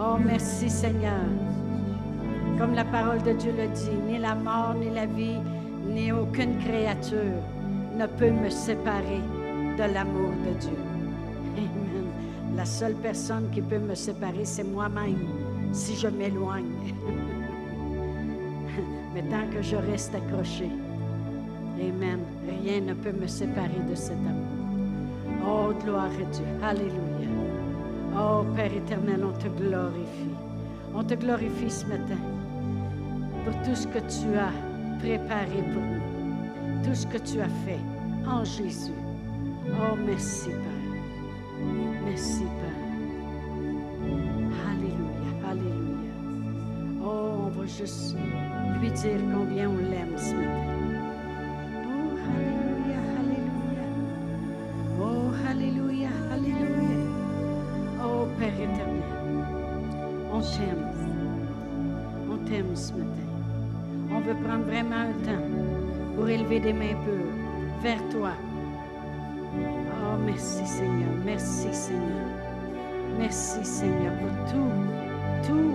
Oh, merci Seigneur. Comme la parole de Dieu le dit, ni la mort, ni la vie, ni aucune créature ne peut me séparer de l'amour de Dieu. Amen. La seule personne qui peut me séparer, c'est moi-même, si je m'éloigne. Mais tant que je reste accroché, Amen, rien ne peut me séparer de cet amour. Oh, gloire à Dieu. Alléluia. Oh, Père éternel, on te glorifie. On te glorifie ce matin pour tout ce que tu as préparé pour nous, tout ce que tu as fait en Jésus. Oh, merci, Père. Merci, Père. Alléluia, Alléluia. Oh, on va juste lui dire combien on l'aime ce matin. Des mains pures vers toi. Oh, merci Seigneur, merci Seigneur. Merci Seigneur pour tout, tout,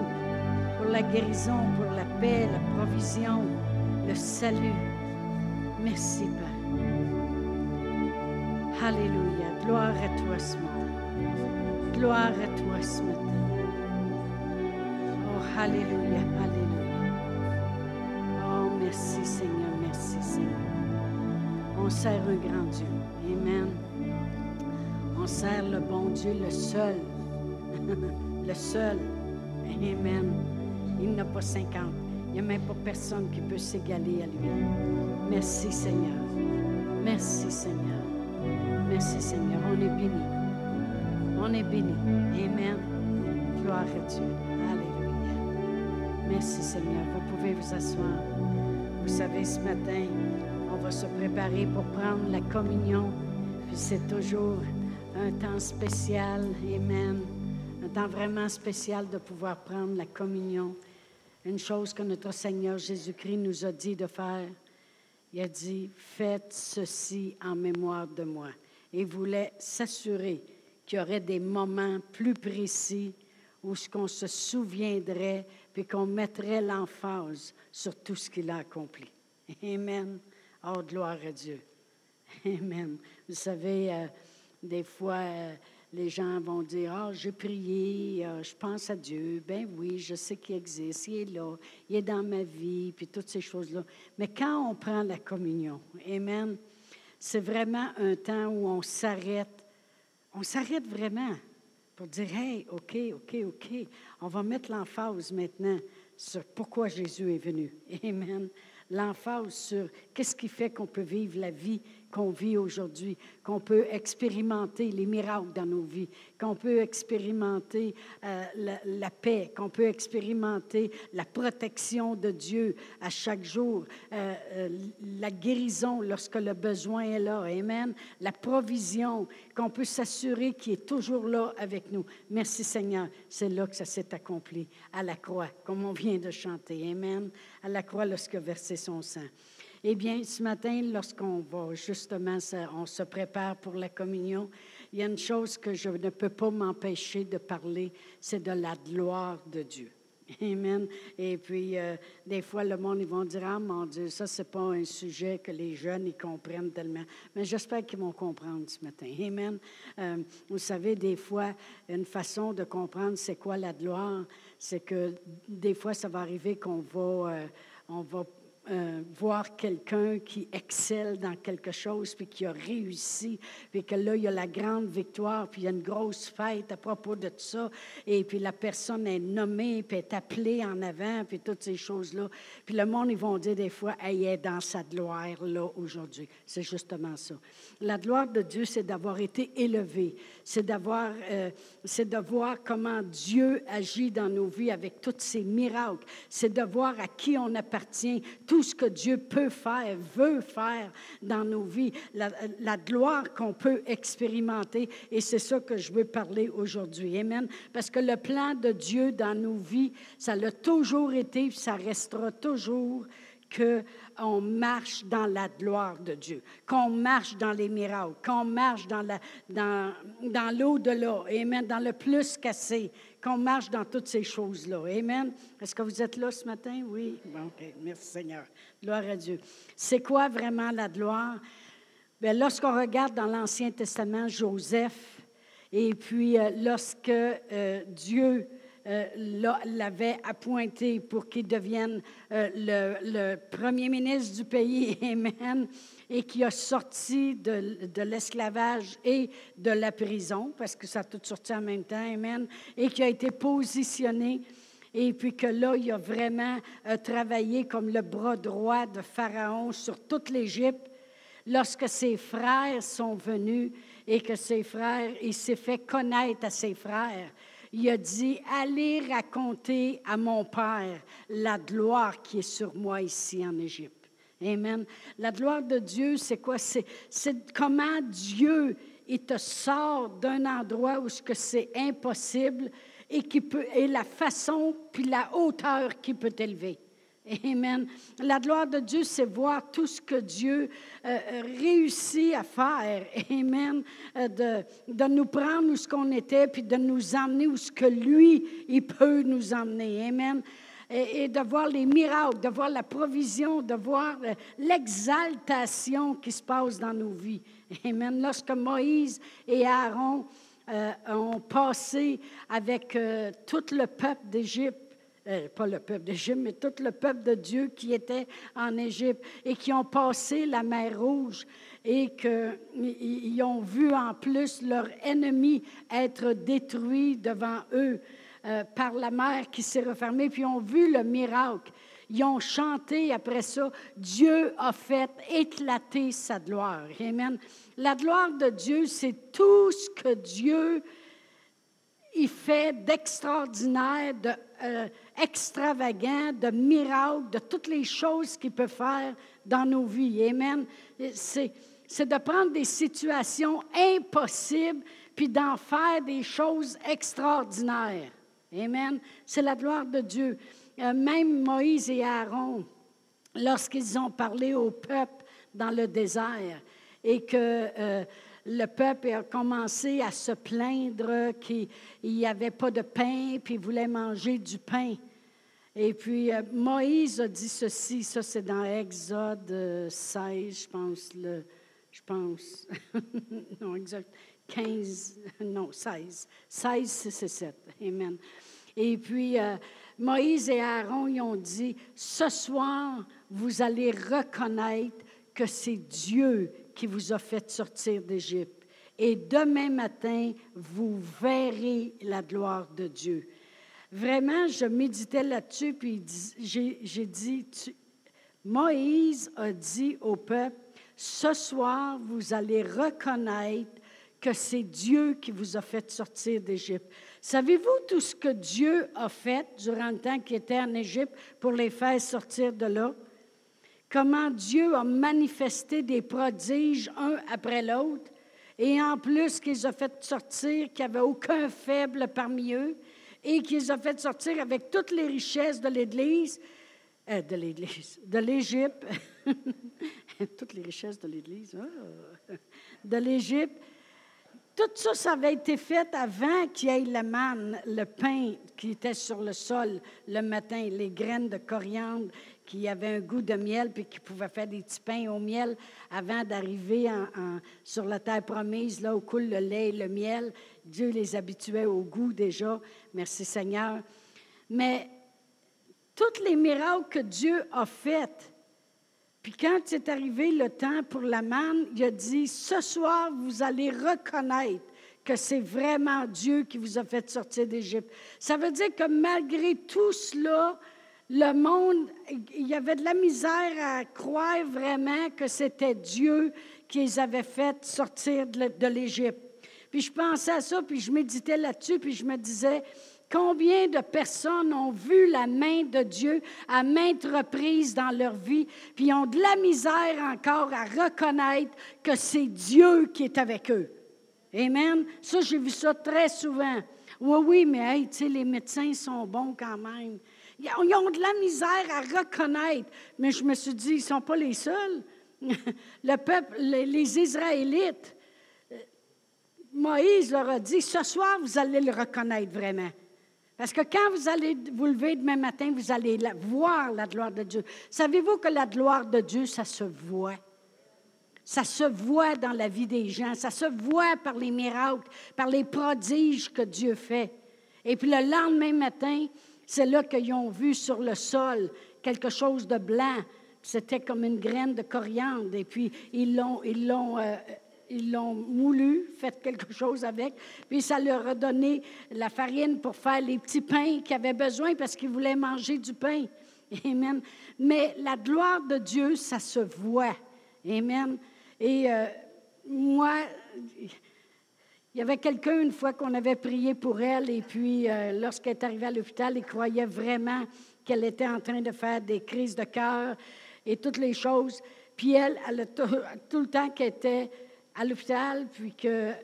pour la guérison, pour la paix, la provision, le salut. Merci Père. Alléluia. Gloire à toi ce matin. Gloire à toi ce matin. Oh, Alléluia, Alléluia. Sert un grand Dieu. Amen. On sert le bon Dieu, le seul. le seul. Amen. Il n'a pas 50. Il n'y a même pas personne qui peut s'égaler à lui. Merci Seigneur. Merci Seigneur. Merci Seigneur. On est béni. On est béni. Amen. Gloire à Dieu. Alléluia. Merci Seigneur. Vous pouvez vous asseoir. Vous savez, ce matin, va se préparer pour prendre la communion. Puis c'est toujours un temps spécial. Amen. Un temps vraiment spécial de pouvoir prendre la communion. Une chose que notre Seigneur Jésus-Christ nous a dit de faire. Il a dit, faites ceci en mémoire de moi. Et il voulait s'assurer qu'il y aurait des moments plus précis où ce qu'on se souviendrait, puis qu'on mettrait l'emphase sur tout ce qu'il a accompli. Amen. Oh, gloire à Dieu. Amen. Vous savez, euh, des fois, euh, les gens vont dire, ah, j'ai prié, euh, je pense à Dieu. Ben oui, je sais qu'il existe, il est là, il est dans ma vie, puis toutes ces choses-là. Mais quand on prend la communion, Amen, c'est vraiment un temps où on s'arrête. On s'arrête vraiment pour dire, hey, OK, OK, OK, on va mettre l'emphase maintenant sur pourquoi Jésus est venu. Amen. L'emphase sur qu'est-ce qui fait qu'on peut vivre la vie qu'on vit aujourd'hui, qu'on peut expérimenter les miracles dans nos vies, qu'on peut expérimenter euh, la, paix, qu'on peut expérimenter la protection de Dieu à chaque jour, euh, euh, la guérison lorsque le besoin est là, Amen, la provision, qu'on peut s'assurer qu'il est toujours là avec nous. Merci Seigneur, c'est là que ça s'est accompli, à la croix, comme on vient de chanter, Amen, à la croix lorsque versé son sang. Eh bien, ce matin, lorsqu'on va justement, on se prépare pour la communion, il y a une chose que je ne peux pas m'empêcher de parler, c'est de la gloire de Dieu. Amen. Et puis, euh, des fois, le monde, ils vont dire, ah mon Dieu, ça, c'est pas un sujet que les jeunes, ils comprennent tellement. Mais j'espère qu'ils vont comprendre ce matin. Amen. Euh, vous savez, des fois, une façon de comprendre c'est quoi la gloire, c'est que des fois, ça va arriver qu'on va, euh, on va euh, voir quelqu'un qui excelle dans quelque chose, puis qui a réussi, puis que là, il y a la grande victoire, puis il y a une grosse fête à propos de tout ça, et puis la personne est nommée, puis est appelée en avant, puis toutes ces choses-là. Puis le monde, ils vont dire des fois, elle est dans sa gloire, là, aujourd'hui. C'est justement ça. La gloire de Dieu, c'est d'avoir été élevé, c'est d'avoir, euh, c'est de voir comment Dieu agit dans nos vies avec tous ses miracles, c'est de voir à qui on appartient, tout ce que Dieu peut faire, veut faire dans nos vies, la, la gloire qu'on peut expérimenter. Et c'est ça que je veux parler aujourd'hui. Amen. Parce que le plan de Dieu dans nos vies, ça l'a toujours été, ça restera toujours qu'on marche dans la gloire de Dieu, qu'on marche dans les miracles, qu'on marche dans, la, dans, dans l'au-delà, Amen, dans le plus cassé, qu'on marche dans toutes ces choses-là. Amen. Est-ce que vous êtes là ce matin? Oui. Bon, OK. Merci Seigneur. Gloire à Dieu. C'est quoi vraiment la gloire? Bien, lorsqu'on regarde dans l'Ancien Testament Joseph, et puis euh, lorsque euh, Dieu euh, l'avait appointé pour qu'il devienne le, le, premier ministre du pays, Amen, et qui a sorti de, de l'esclavage et de la prison, parce que ça a tout sorti en même temps, Amen, et qui a été positionné et puis que là, il a vraiment euh, travaillé comme le bras droit de Pharaon sur toute l'Égypte. Lorsque ses frères sont venus et que ses frères, il s'est fait connaître à ses frères, il a dit, allez raconter à mon Père la gloire qui est sur moi ici en Égypte. Amen. La gloire de Dieu, c'est quoi? C'est, comment Dieu, il te sort d'un endroit où c'est impossible et, qui peut, et la façon puis la hauteur qui peut t'élever. Amen. La gloire de Dieu, c'est voir tout ce que Dieu euh, réussit à faire. Amen. Euh, de, de, nous prendre où ce qu'on était, puis de nous emmener où ce que lui, il peut nous emmener. Amen et, de voir les miracles, de voir la provision, de voir euh, l'exaltation qui se passe dans nos vies. Amen. Lorsque Moïse et Aaron ont passé avec tout le peuple d'Égypte, pas le peuple d'Égypte, mais tout le peuple de Dieu qui était en Égypte et qui ont passé la mer Rouge et qu'ils ont vu en plus leur ennemi être détruit devant eux. Euh, par la mer qui s'est refermée, puis ils ont vu le miracle. Ils ont chanté après ça, Dieu a fait éclater sa gloire. Amen. La gloire de Dieu, c'est tout ce que Dieu il fait d'extraordinaire, de, euh, de miracle, de toutes les choses qu'il peut faire dans nos vies. Amen. C'est, c'est de prendre des situations impossibles puis d'en faire des choses extraordinaires. Amen. C'est la gloire de Dieu. Euh, même Moïse et Aaron, lorsqu'ils ont parlé au peuple dans le désert et que euh, le peuple a commencé à se plaindre qu'il n'y avait pas de pain, puis voulait manger du pain. Et puis euh, Moïse a dit ceci, ça c'est dans Exode 16, je pense, le, je pense, non, exact, 15, non, 16. 16, c'est 7. Amen. Et puis, euh, Moïse et Aaron, ils ont dit, ce soir, vous allez reconnaître que c'est Dieu qui vous a fait sortir d'Égypte. Et demain matin, vous verrez la gloire de Dieu. Vraiment, je méditais là-dessus, puis j'ai dit, Moïse a dit au peuple, ce soir, vous allez reconnaître que c'est Dieu qui vous a fait sortir d'Égypte. Savez-vous tout ce que Dieu a fait durant le temps qu'il était en Égypte pour les faire sortir de là? Comment Dieu a manifesté des prodiges un après l'autre, et en plus qu'ils ont fait sortir, qu'il n'y avait aucun faible parmi eux, et qu'ils ont fait sortir avec toutes les richesses de l'Église, euh, de l'Église, de l'Égypte, toutes les richesses de l'Église, ah, de l'Égypte, tout ça, ça avait été fait avant qu'il y ait la manne, le pain qui était sur le sol le matin, les graines de coriandre qui avaient un goût de miel, puis qui pouvaient faire des petits pains au miel avant d'arriver sur la terre promise, là où coule le lait et le miel. Dieu les habituait au goût déjà. Merci Seigneur. Mais tous les miracles que Dieu a faits, puis quand c'est arrivé le temps pour la manne, il a dit, ce soir, vous allez reconnaître que c'est vraiment Dieu qui vous a fait sortir d'Égypte. Ça veut dire que malgré tout cela, le monde, il y avait de la misère à croire vraiment que c'était Dieu qui les avait fait sortir de l'Égypte. Puis je pensais à ça, puis je méditais là-dessus, puis je me disais, Combien de personnes ont vu la main de Dieu à maintes reprises dans leur vie, puis ont de la misère encore à reconnaître que c'est Dieu qui est avec eux. Amen. Ça, j'ai vu ça très souvent. Oui, oui, mais hey, tu sais, les médecins sont bons quand même. Ils ont de la misère à reconnaître. Mais je me suis dit, ils ne sont pas les seuls. Le peuple, les Israélites, euh, Moïse leur a dit, ce soir, vous allez le reconnaître vraiment. Parce que quand vous allez vous lever demain matin, vous allez voir la gloire de Dieu. Savez-vous que la gloire de Dieu, ça se voit? Ça se voit dans la vie des gens, ça se voit par les miracles, par les prodiges que Dieu fait. Et puis le lendemain matin, c'est là qu'ils ont vu sur le sol quelque chose de blanc. C'était comme une graine de coriandre. Et puis ils l'ont, ils l'ont, euh, ils l'ont moulu, fait quelque chose avec. Puis ça leur a donné la farine pour faire les petits pains qu'ils avaient besoin parce qu'ils voulaient manger du pain. Amen. Mais la gloire de Dieu, ça se voit. Amen. Et euh, moi, il y avait quelqu'un une fois qu'on avait prié pour elle, et puis euh, lorsqu'elle est arrivée à l'hôpital, il croyait vraiment qu'elle était en train de faire des crises de cœur et toutes les choses. Puis elle, tout, le temps qu'elle était à l'hôpital, puis qu'elle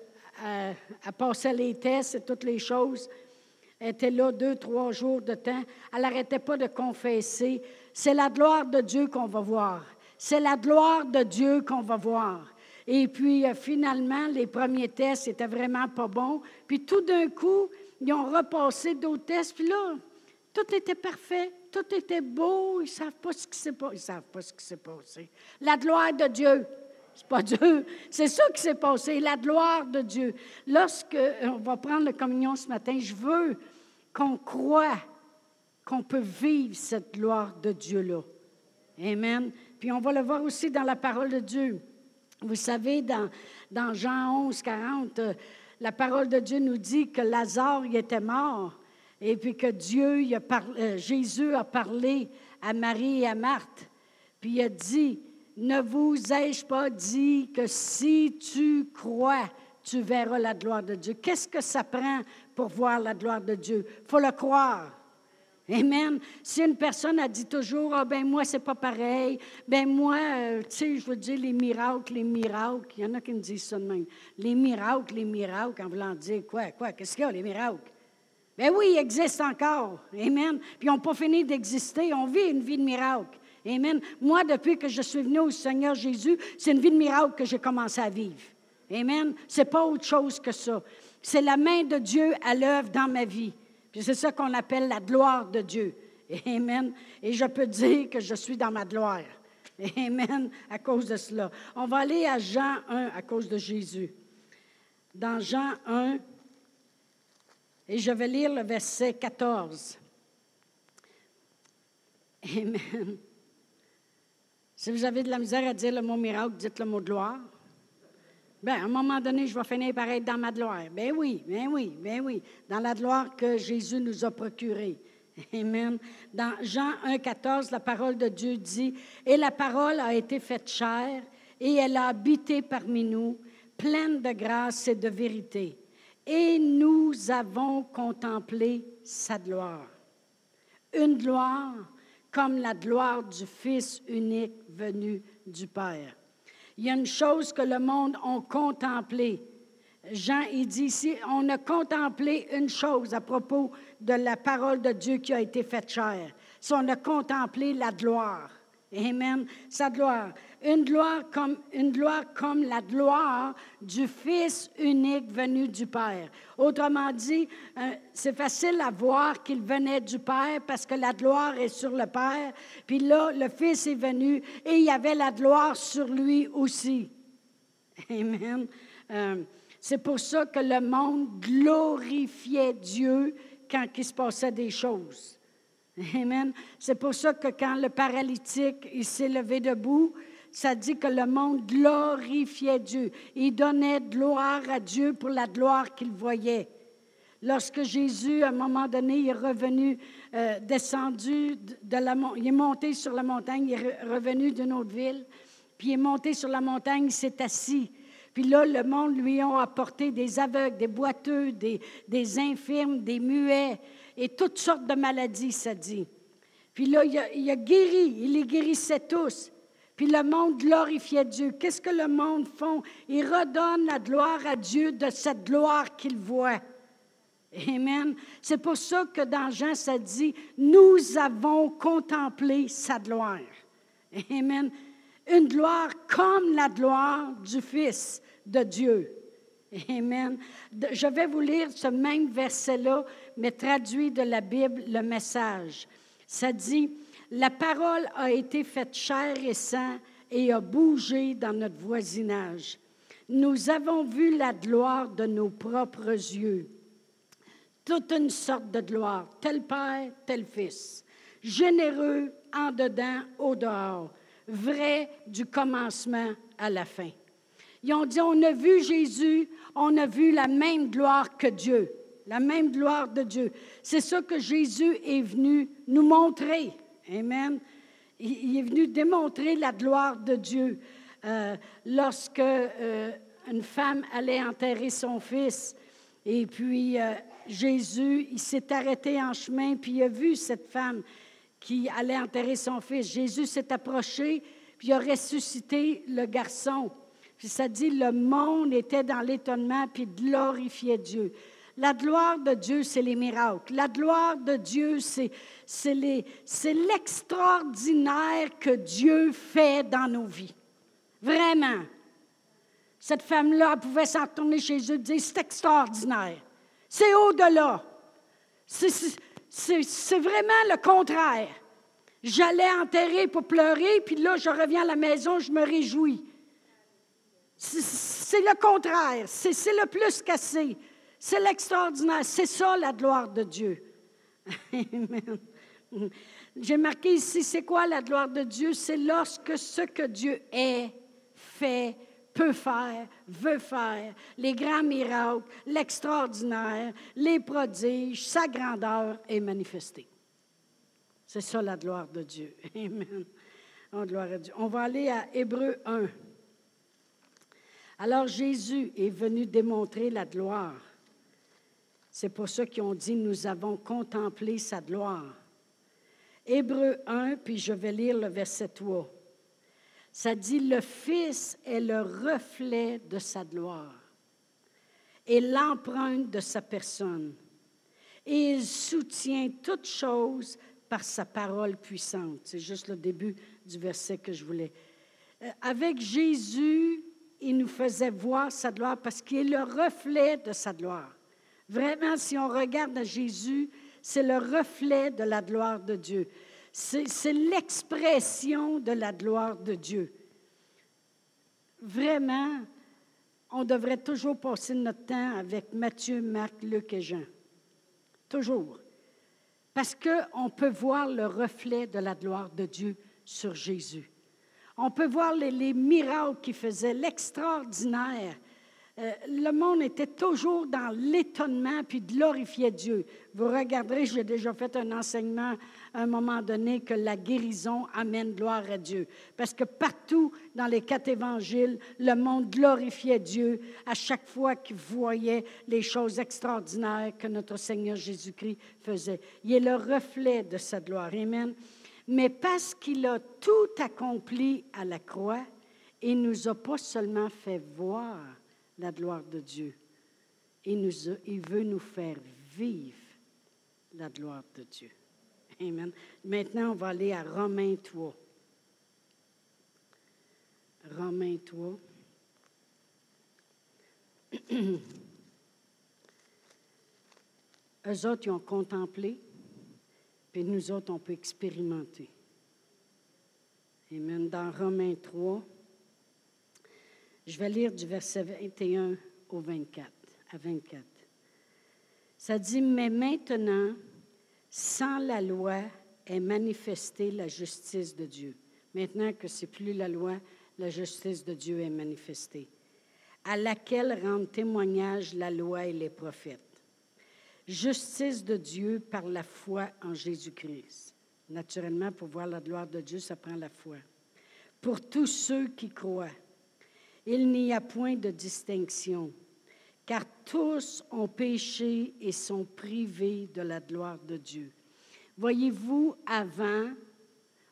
euh, passait les tests et toutes les choses, elle était là deux, trois jours de temps. Elle n'arrêtait pas de confesser. C'est la gloire de Dieu qu'on va voir. C'est la gloire de Dieu qu'on va voir. Et puis, euh, finalement, les premiers tests n'étaient vraiment pas bons. Puis, tout d'un coup, ils ont repassé d'autres tests. Puis là, tout était parfait. Tout était beau. Ils ne savent pas ce qui s'est passé. Ils savent pas ce qui s'est passé. La gloire de Dieu. C'est pas Dieu. C'est ça qui s'est passé. La gloire de Dieu. Lorsque euh, on va prendre la communion ce matin, je veux qu'on croit qu'on peut vivre cette gloire de Dieu-là. Amen. Puis on va le voir aussi dans la parole de Dieu. Vous savez, dans, Jean 11, 40, euh, la parole de Dieu nous dit que Lazare était mort et puis que Dieu, euh, Jésus a parlé à Marie et à Marthe. Puis il a dit, ne vous ai-je pas dit que si tu crois, tu verras la gloire de Dieu. Qu'est-ce que ça prend pour voir la gloire de Dieu? Il faut le croire. Amen. Si une personne a dit toujours, ah ben moi, c'est pas pareil, ben moi, euh, tu sais, je veux dire les miracles, les miracles, il y en a qui me disent ça de même. Les miracles, les miracles, en voulant dire quoi, quoi, qu'est-ce qu'il y a, les miracles? Ben oui, ils existent encore. Amen. Puis ils n'ont pas fini d'exister. On vit une vie de miracle. Amen. Moi, depuis que je suis venu au Seigneur Jésus, c'est une vie de miracle que j'ai commencé à vivre. Amen. C'est pas autre chose que ça. C'est la main de Dieu à l'œuvre dans ma vie. Puis c'est ça qu'on appelle la gloire de Dieu. Amen. Et je peux dire que je suis dans ma gloire. Amen. À cause de cela. On va aller à Jean 1 à cause de Jésus. Dans Jean 1, et je vais lire le verset 14. Amen. Si vous avez de la misère à dire le mot miracle, dites le mot gloire. Bien, à un moment donné, je vais finir par être dans ma gloire. Ben oui, ben oui, ben oui. Dans la gloire que Jésus nous a procurée. Amen. Dans Jean 1, 14, la parole de Dieu dit Et la parole a été faite chair, et elle a habité parmi nous, pleine de grâce et de vérité. Et nous avons contemplé sa gloire. Une gloire comme la gloire du Fils unique venu du Père il y a une chose que le monde a contemplé. Jean, il dit ici, on a contemplé une chose à propos de la parole de Dieu qui a été faite chair. C'est on a contemplé la gloire. Amen. Sa gloire. Une gloire comme, une gloire comme la gloire du Fils unique venu du Père. Autrement dit, euh, c'est facile à voir qu'il venait du Père parce que la gloire est sur le Père. Puis là, le Fils est venu et il y avait la gloire sur lui aussi. Amen. Euh, c'est pour ça que le monde glorifiait Dieu quand il se passait des choses. Amen. C'est pour ça que quand le paralytique il s'est levé debout, ça dit que le monde glorifiait Dieu. Il donnait gloire à Dieu pour la gloire qu'il voyait. Lorsque Jésus, à un moment donné, est revenu, euh, descendu de la il est monté sur la montagne, il est revenu d'une autre ville, puis il est monté sur la montagne, il s'est assis. Puis là, le monde lui a apporté des aveugles, des boiteux, des, des infirmes, des muets, et toutes sortes de maladies, ça dit. Puis là, il a, guéri, il les guérissait tous. Puis le monde glorifiait Dieu. Qu'est-ce que le monde font? Ils redonnent la gloire à Dieu de cette gloire qu'ils voient. Amen. C'est pour ça que dans Jean, ça dit, nous avons contemplé sa gloire. Amen. Une gloire comme la gloire du Fils de Dieu. Amen. Je vais vous lire ce même verset-là, mais traduit de la Bible le message. Ça dit, la parole a été faite chair et sang et a bougé dans notre voisinage. Nous avons vu la gloire de nos propres yeux. Toute une sorte de gloire, tel Père, tel Fils. Généreux en dedans, au dehors. Vrai du commencement à la fin. Ils ont dit, on a vu Jésus, on a vu la même gloire que Dieu, la même gloire de Dieu. C'est ça que Jésus est venu nous montrer. Amen. Il est venu démontrer la gloire de Dieu. Euh, lorsque euh, une femme allait enterrer son fils, et puis euh, Jésus, il s'est arrêté en chemin, puis il a vu cette femme qui allait enterrer son fils. Jésus s'est approché, puis il a ressuscité le garçon. Puis ça dit, le monde était dans l'étonnement, puis glorifiait Dieu. La gloire de Dieu, c'est les miracles. La gloire de Dieu, c'est, l'extraordinaire que Dieu fait dans nos vies. Vraiment. Cette femme-là, pouvait s'en retourner chez eux et dire, c'est extraordinaire. C'est au-delà. C'est vraiment le contraire. J'allais enterrer pour pleurer, puis là, je reviens à la maison, je me réjouis. C'est le contraire. C'est le plus cassé. C'est l'extraordinaire. C'est ça la gloire de Dieu. J'ai marqué ici, c'est quoi la gloire de Dieu? C'est lorsque ce que Dieu est, fait, peut faire, veut faire, les grands miracles, l'extraordinaire, les prodiges, sa grandeur est manifestée. C'est ça la gloire de Dieu. Amen. Oh, Dieu. On va aller à Hébreu 1. Alors Jésus est venu démontrer la gloire. C'est pour ça qu'ils ont dit, nous avons contemplé sa gloire. Hébreu 1, puis je vais lire le verset 3. Ça dit, le Fils est le reflet de sa gloire et l'empreinte de sa personne. Et il soutient toutes choses par sa parole puissante. C'est juste le début du verset que je voulais. Euh, avec Jésus, il nous faisait voir sa gloire parce qu'il est le reflet de sa gloire. Vraiment, si on regarde à Jésus, c'est le reflet de la gloire de Dieu. C'est l'expression de la gloire de Dieu. Vraiment, on devrait toujours passer notre temps avec Matthieu, Marc, Luc et Jean. Toujours. Parce qu'on peut voir le reflet de la gloire de Dieu sur Jésus. On peut voir les, miracles qu'il faisait, l'extraordinaire. Euh, le monde était toujours dans l'étonnement puis glorifiait Dieu. Vous regarderez, j'ai déjà fait un enseignement à un moment donné que la guérison amène gloire à Dieu. Parce que partout dans les quatre évangiles, le monde glorifiait Dieu à chaque fois qu'il voyait les choses extraordinaires que notre Seigneur Jésus-Christ faisait. Il est le reflet de sa gloire. Amen mais parce qu'il a tout accompli à la croix, il nous a pas seulement fait voir la gloire de Dieu, il, nous il veut nous faire vivre la gloire de Dieu. Amen. Maintenant, on va aller à Romains 3. Romains 3. Eux autres, ils ont contemplé puis nous autres, on peut expérimenter. Amen. Dans Romains 3, je vais lire du verset 21 au 24, à 24. Ça dit, mais maintenant, sans la loi est manifestée la justice de Dieu. Maintenant que c'est plus la loi, la justice de Dieu est manifestée, à laquelle rendent témoignage la loi et les prophètes justice de Dieu par la foi en Jésus-Christ. Naturellement, pour voir la gloire de Dieu, ça prend la foi. Pour tous ceux qui croient, il n'y a point de distinction, car tous ont péché et sont privés de la gloire de Dieu. Voyez-vous, avant,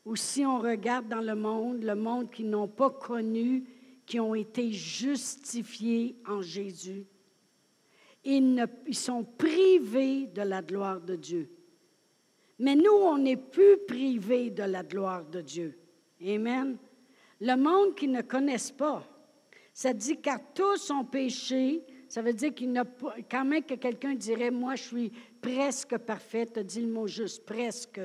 ou si on regarde dans le monde, le monde qui n'ont pas connu, qui ont été justifiés en Jésus, ils, sont privés de la gloire de Dieu. Mais nous, on n'est plus privés de la gloire de Dieu. Amen. Le monde qui ne connaissent pas, ça dit car tous ont péché, ça veut dire qu'il n'a pas, quand même que quelqu'un dirait, moi, je suis presque parfaite, tu dit le mot juste, presque.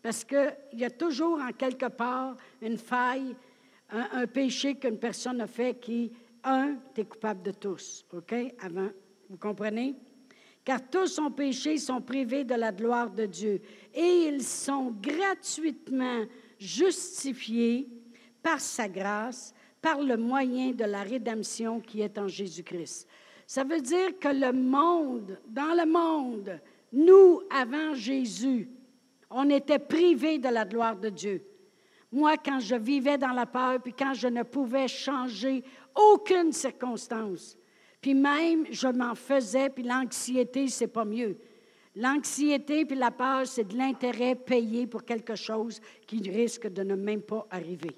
Parce qu'il y a toujours en quelque part une faille, un, péché qu'une personne a fait qui, un, tu coupable de tous, OK? Avant, vous comprenez? Car tous ont péché, sont privés de la gloire de Dieu. Et ils sont gratuitement justifiés par sa grâce, par le moyen de la rédemption qui est en Jésus-Christ. Ça veut dire que le monde, dans le monde, nous, avant Jésus, on était privés de la gloire de Dieu. Moi, quand je vivais dans la peur, puis quand je ne pouvais changer aucune circonstance, puis même je m'en faisais, puis l'anxiété, c'est pas mieux. L'anxiété puis la peur, c'est de l'intérêt payé pour quelque chose qui risque de ne même pas arriver.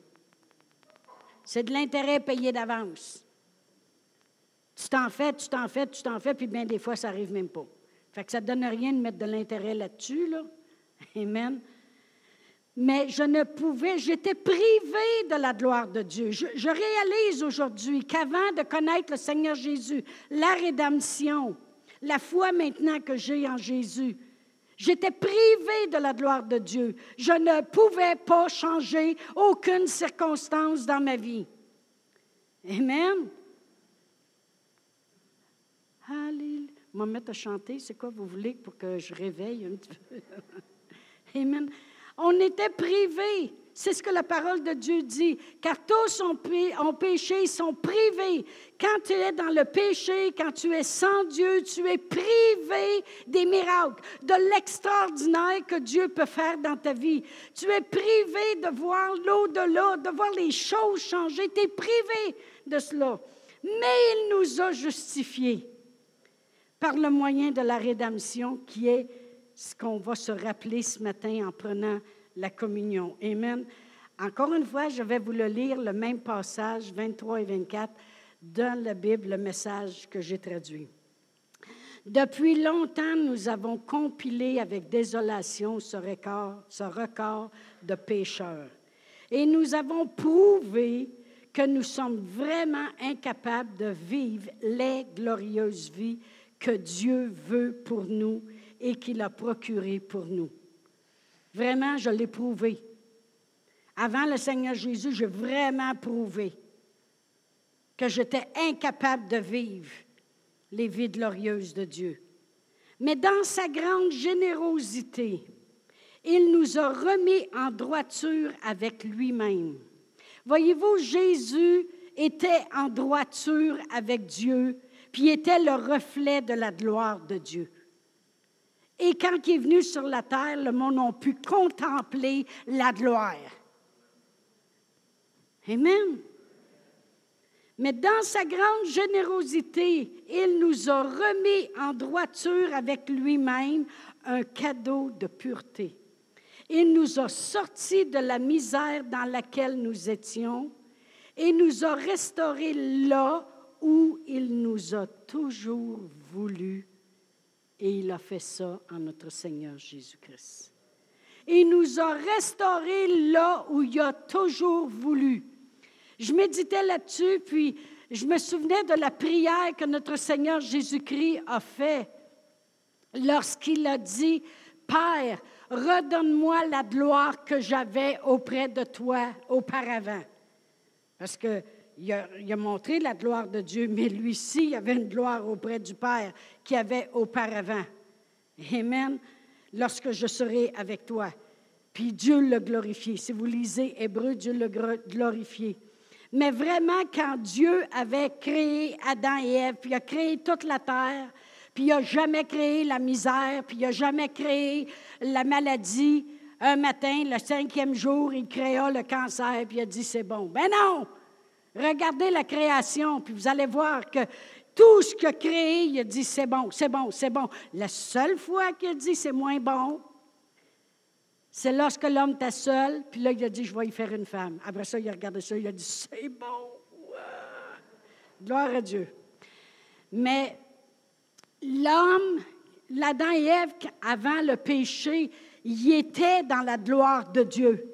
C'est de l'intérêt payé d'avance. Tu t'en fais, tu t'en fais, tu t'en fais, puis bien des fois, ça n'arrive même pas. Fait que ça ne donne rien de mettre de l'intérêt là-dessus, là. Amen. Mais je ne pouvais, j'étais privée de la gloire de Dieu. Je, je réalise aujourd'hui qu'avant de connaître le Seigneur Jésus, la rédemption, la foi maintenant que j'ai en Jésus, j'étais privée de la gloire de Dieu. Je ne pouvais pas changer aucune circonstance dans ma vie. Amen. Alléluia. Je vais me mettre à chanter. C'est quoi vous voulez pour que je réveille un petit peu? Amen. On était privés. C'est ce que la parole de Dieu dit. Car tous ont, péché, ils sont privés. Quand tu es dans le péché, quand tu es sans Dieu, tu es privé des miracles, de l'extraordinaire que Dieu peut faire dans ta vie. Tu es privé de voir l'au-delà, de voir les choses changer. Tu es privé de cela. Mais il nous a justifiés par le moyen de la rédemption qui est ce qu'on va se rappeler ce matin en prenant la communion. Amen. Encore une fois, je vais vous le lire, le même passage, 23 et 24, dans la Bible, le message que j'ai traduit. Depuis longtemps, nous avons compilé avec désolation ce record, ce record de pécheurs. Et nous avons prouvé que nous sommes vraiment incapables de vivre les glorieuses vies que Dieu veut pour nous et qu'il a procurées pour nous. Vraiment, je l'ai prouvé. Avant le Seigneur Jésus, j'ai vraiment prouvé que j'étais incapable de vivre les vies glorieuses de Dieu. Mais dans sa grande générosité, il nous a remis en droiture avec lui-même. Voyez-vous, Jésus était en droiture avec Dieu, puis était le reflet de la gloire de Dieu. Et quand il est venu sur la terre, le monde a pu contempler la gloire. Amen. Mais dans sa grande générosité, il nous a remis en droiture avec lui-même un cadeau de pureté. Il nous a sortis de la misère dans laquelle nous étions et nous a restaurés là où il nous a toujours voulu et il a fait ça en notre Seigneur Jésus-Christ. Il nous a restaurés là où il a toujours voulu. Je méditais là-dessus, puis je me souvenais de la prière que notre Seigneur Jésus-Christ a fait lorsqu'il a dit, Père, redonne-moi la gloire que j'avais auprès de toi auparavant. Parce que il a, montré la gloire de Dieu, mais lui-ci, il avait une gloire auprès du Père qu'il avait auparavant. Amen. Lorsque je serai avec toi. Puis Dieu l'a glorifié. Si vous lisez Hébreu, Dieu l'a glorifié. Mais vraiment, quand Dieu avait créé Adam et Ève, puis il a créé toute la terre, puis il n'a jamais créé la misère, puis il n'a jamais créé la maladie, un matin, le cinquième jour, il créa le cancer, puis il a dit c'est bon. Ben non! Regardez la création, puis vous allez voir que tout ce a créé, il a dit c'est bon, c'est bon, c'est bon. La seule fois qu'il a dit c'est moins bon, c'est lorsque l'homme était seul, puis là, il a dit je vais y faire une femme. Après ça, il a regardé ça, il a dit c'est bon. Gloire à Dieu. Mais l'homme, l'Adam et Ève, avant le péché, il était dans la gloire de Dieu.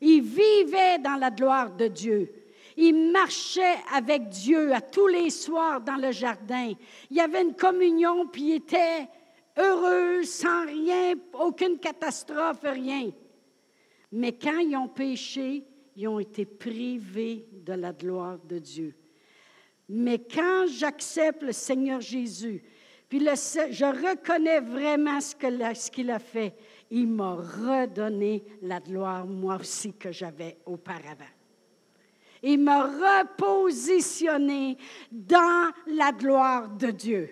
Il vivait dans la gloire de Dieu. Ils marchaient avec Dieu à tous les soirs dans le jardin. Il y avait une communion, puis ils étaient heureux, sans rien, aucune catastrophe, rien. Mais quand ils ont péché, ils ont été privés de la gloire de Dieu. Mais quand j'accepte le Seigneur Jésus, puis je reconnais vraiment ce qu'il a fait, il m'a redonné la gloire, moi aussi, que j'avais auparavant. Il m'a repositionné dans la gloire de Dieu.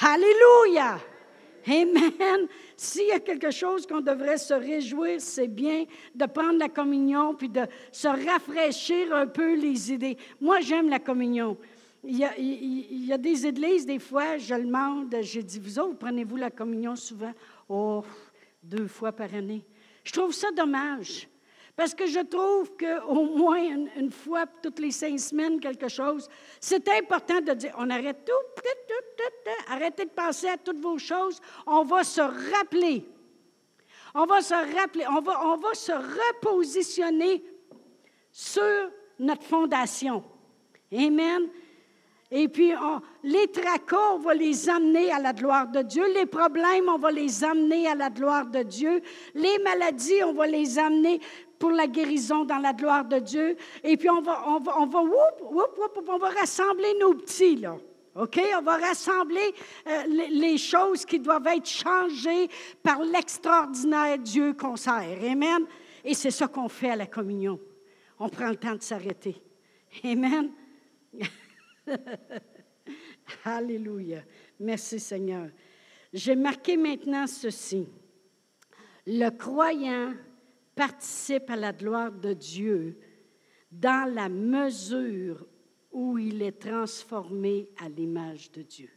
Alléluia! Amen. S'il y a quelque chose qu'on devrait se réjouir, c'est bien de prendre la communion puis de se rafraîchir un peu les idées. Moi, j'aime la communion. Il y, a, il y, a, des églises, des fois, je le demande, j'ai dit, vous autres, prenez-vous la communion souvent? Oh, deux fois par année. Je trouve ça dommage. Parce que je trouve qu'au moins une, fois toutes les cinq semaines, quelque chose, c'est important de dire, on arrête tout, arrêtez de penser à toutes vos choses, on va se rappeler. On va se rappeler, on va, on va se repositionner sur notre fondation. Amen. Et puis, les tracas, on va les amener à la gloire de Dieu. Les problèmes, on va les amener à la gloire de Dieu. Les maladies, on va les amener pour la guérison dans la gloire de Dieu. Et puis, on va, on va, on va, on va rassembler nos petits, là. OK? On va rassembler euh, les, choses qui doivent être changées par l'extraordinaire Dieu qu'on sert. Amen? Et c'est ça qu'on fait à la communion. On prend le temps de s'arrêter. Amen? Alléluia. Merci Seigneur. J'ai marqué maintenant ceci. Le croyant participe à la gloire de Dieu dans la mesure où il est transformé à l'image de Dieu.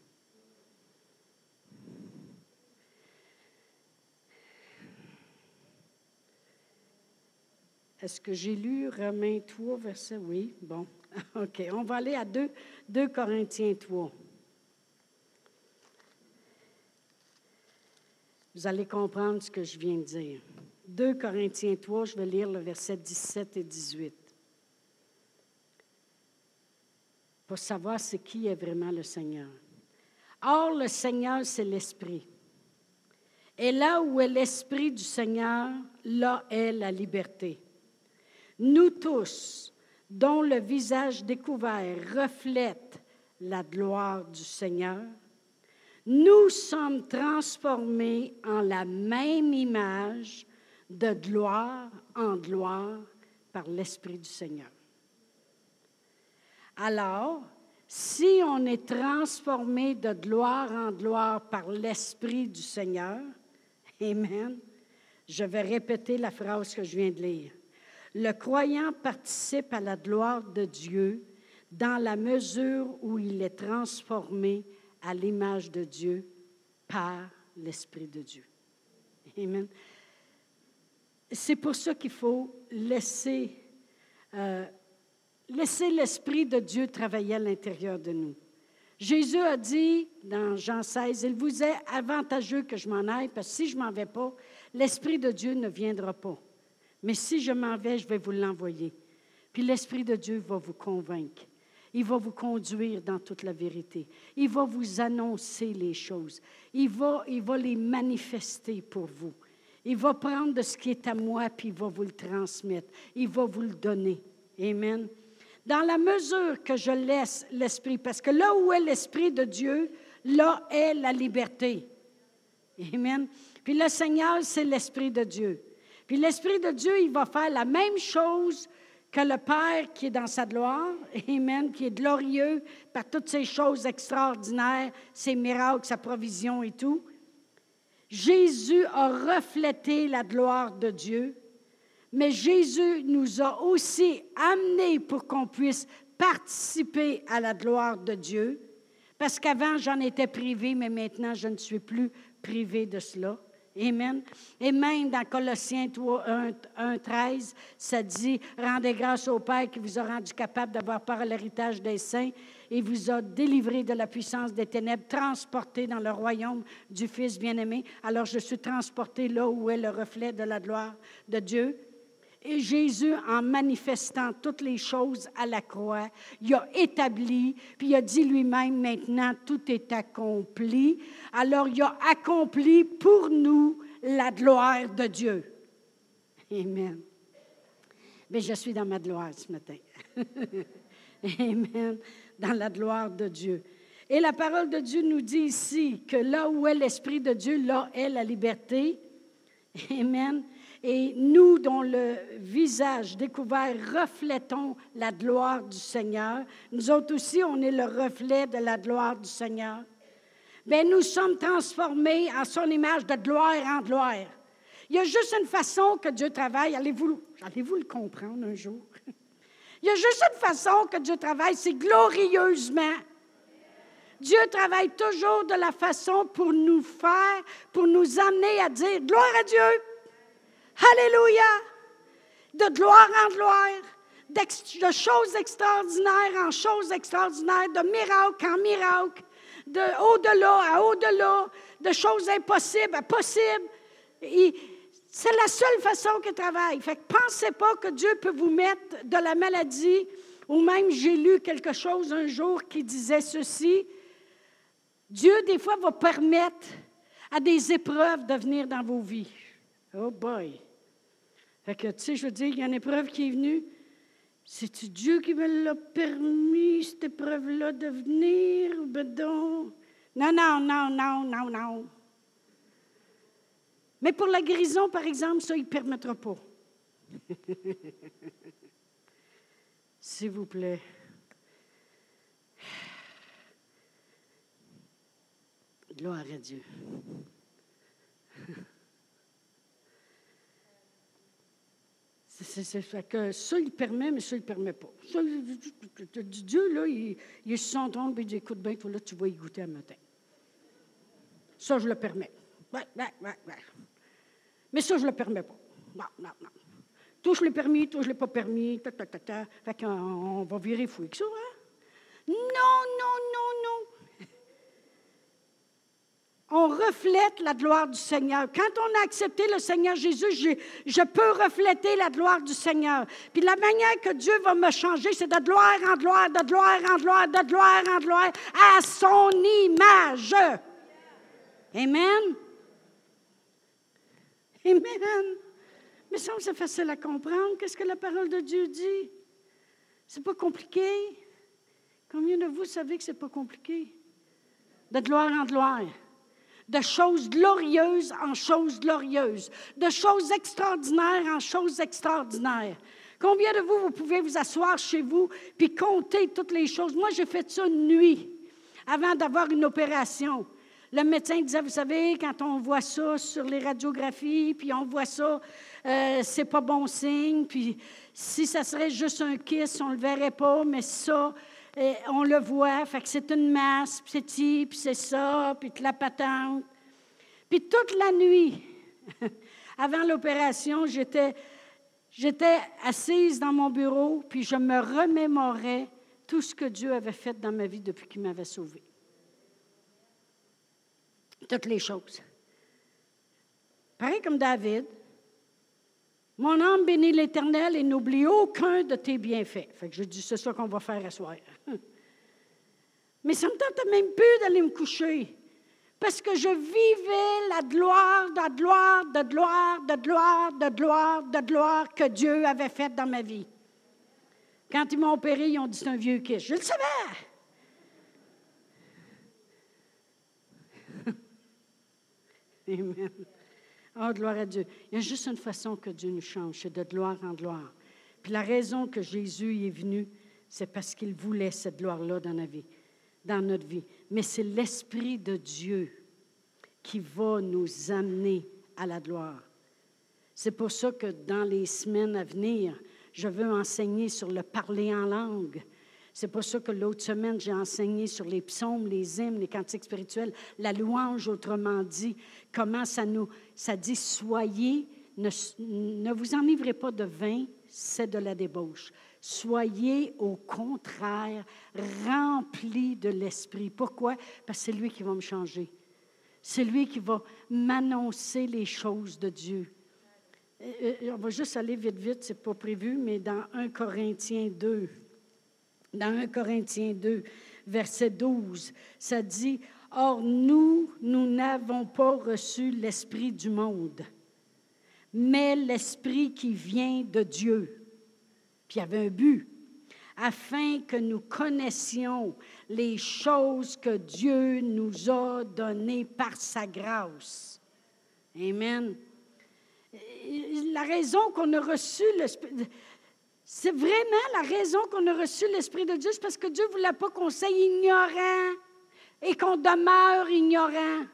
Est-ce que j'ai lu Romains 3, verset? Oui, bon. OK, on va aller à 2, 2 Corinthiens 3. Vous allez comprendre ce que je viens de dire. 2 Corinthiens 3, je vais lire le verset 17 et 18. Pour savoir ce qui est vraiment le Seigneur. Or, le Seigneur, c'est l'Esprit. Et là où est l'Esprit du Seigneur, là est la liberté. Nous tous, dont le visage découvert reflète la gloire du Seigneur, nous sommes transformés en la même image de gloire en gloire par l'Esprit du Seigneur. Alors, si on est transformé de gloire en gloire par l'Esprit du Seigneur, Amen, je vais répéter la phrase que je viens de lire. Le croyant participe à la gloire de Dieu dans la mesure où il est transformé à l'image de Dieu par l'Esprit de Dieu. Amen. C'est pour ça qu'il faut laisser, euh, laisser l'Esprit de Dieu travailler à l'intérieur de nous. Jésus a dit dans Jean 16, Il vous est avantageux que je m'en aille, parce que si je ne m'en vais pas, l'Esprit de Dieu ne viendra pas. Mais si je m'en vais, je vais vous l'envoyer. Puis l'Esprit de Dieu va vous convaincre. Il va vous conduire dans toute la vérité. Il va vous annoncer les choses. Il va, il va les manifester pour vous. Il va prendre de ce qui est à moi, puis il va vous le transmettre. Il va vous le donner. Amen. Dans la mesure que je laisse l'Esprit, parce que là où est l'Esprit de Dieu, là est la liberté. Amen. Puis le Seigneur, c'est l'Esprit de Dieu. Puis l'Esprit de Dieu, il va faire la même chose que le Père qui est dans sa gloire, Amen, qui est glorieux par toutes ces choses extraordinaires, ses miracles, sa provision et tout. Jésus a reflété la gloire de Dieu, mais Jésus nous a aussi amenés pour qu'on puisse participer à la gloire de Dieu, parce qu'avant j'en étais privé, mais maintenant je ne suis plus privé de cela. Amen. Et même dans Colossiens 1, 13, ça dit Rendez grâce au Père qui vous a rendu capable d'avoir part à l'héritage des saints et vous a délivré de la puissance des ténèbres, transporté dans le royaume du Fils bien-aimé. Alors je suis transporté là où est le reflet de la gloire de Dieu. Et Jésus, en manifestant toutes les choses à la croix, il a établi, puis il a dit lui-même, maintenant tout est accompli. Alors il a accompli pour nous la gloire de Dieu. Amen. Mais je suis dans ma gloire ce matin. Amen. Dans la gloire de Dieu. Et la parole de Dieu nous dit ici que là où est l'Esprit de Dieu, là est la liberté. Amen. Et nous, dont le visage découvert, reflétons la gloire du Seigneur. Nous autres aussi, on est le reflet de la gloire du Seigneur. Bien, nous sommes transformés en son image de gloire en gloire. Il y a juste une façon que Dieu travaille. Allez-vous allez le comprendre un jour? Il y a juste une façon que Dieu travaille, c'est glorieusement. Dieu travaille toujours de la façon pour nous faire, pour nous amener à dire gloire à Dieu. Alléluia! De gloire en gloire, de choses extraordinaires en choses extraordinaires, de miracle en miracle, de au-delà à au-delà, de choses impossibles à possibles. C'est la seule façon qu'il travaille. Fait que pensez pas que Dieu peut vous mettre de la maladie, ou même j'ai lu quelque chose un jour qui disait ceci. Dieu, des fois, va permettre à des épreuves de venir dans vos vies. Oh boy! Fait que, tu sais, je veux dire, il y a une épreuve qui est venue. C'est-tu Dieu qui me l'a permis, cette épreuve-là, de venir? Ben non, non, non, non, non, non. Mais pour la guérison, par exemple, ça, il ne permettra pas. S'il vous plaît. Gloire à Dieu. C'est que ça, il permet, mais ça, il ne permet pas. Ça, Dieu, là, il, il est sur son trône, puis il dit Écoute bien, toi, là, tu vas y goûter un matin. Ça, je le permets. Ouais, ouais, ouais, ouais. Mais ça, je ne le permets pas. Non, non, non. Tout, je l'ai permis, tout, je ne l'ai pas permis. Ta, ta, ta. Fait qu'on on va virer fou ça, hein? Non, non, non, non on reflète la gloire du Seigneur. Quand on a accepté le Seigneur Jésus, je, peux refléter la gloire du Seigneur. Puis la manière que Dieu va me changer, c'est de gloire en gloire, de gloire en gloire, de gloire en gloire, à son image. Amen. Amen. Mais ça, c'est facile à comprendre. Qu'est-ce que la parole de Dieu dit? C'est pas compliqué. Combien de vous savez que c'est pas compliqué? De gloire en gloire de choses glorieuses en choses glorieuses, de choses extraordinaires en choses extraordinaires. Combien de vous, vous pouvez vous asseoir chez vous puis compter toutes les choses? Moi, j'ai fait ça une nuit avant d'avoir une opération. Le médecin disait, vous savez, quand on voit ça sur les radiographies, puis on voit ça, euh, c'est pas bon signe, puis si ça serait juste un kiss, on le verrait pas, mais ça, on le voit, fait que c'est une masse, puis c'est ci, puis c'est ça, puis la patente. Puis toute la nuit, avant l'opération, j'étais, j'étais assise dans mon bureau, puis je me remémorais tout ce que Dieu avait fait dans ma vie depuis qu'il m'avait sauvée. Toutes les choses. Pareil comme David, mon âme bénit l'Éternel et n'oublie aucun de tes bienfaits. Fait que je dis, c'est ça qu'on va faire à soir. Mais ça ne me tente même plus d'aller me coucher. Parce que je vivais la gloire, la gloire, de gloire, de gloire, de gloire, de gloire que Dieu avait faite dans ma vie. Quand ils m'ont opéré, ils ont dit c'est un vieux kiss. Je le savais. Amen. Oh, gloire à Dieu. Il y a juste une façon que Dieu nous change, c'est de gloire en gloire. Puis la raison que Jésus est venu, c'est parce qu'il voulait cette gloire-là dans, dans notre vie. Mais c'est l'Esprit de Dieu qui va nous amener à la gloire. C'est pour ça que dans les semaines à venir, je veux enseigner sur le parler en langue. C'est pour ça que l'autre semaine, j'ai enseigné sur les psaumes, les hymnes, les cantiques spirituels, la louange, autrement dit, comment ça nous, ça dit, soyez, ne, ne vous enivrez pas de vin, c'est de la débauche. Soyez au contraire remplis de l'Esprit. Pourquoi? Parce que c'est lui qui va me changer. C'est lui qui va m'annoncer les choses de Dieu. euh, euh, on va juste aller vite, vite, c'est pas prévu, mais dans 1 Corinthiens 2, dans 1 Corinthiens 2, verset 12, ça dit, Or nous, nous n'avons pas reçu l'Esprit du monde, mais l'Esprit qui vient de Dieu. Puis il y avait un but, afin que nous connaissions les choses que Dieu nous a données par sa grâce. Amen. La raison qu'on a reçu l'Esprit, c'est vraiment la raison qu'on a reçu l'Esprit de Dieu, c'est parce que Dieu ne voulait pas qu'on soit ignorant et qu'on demeure ignorant.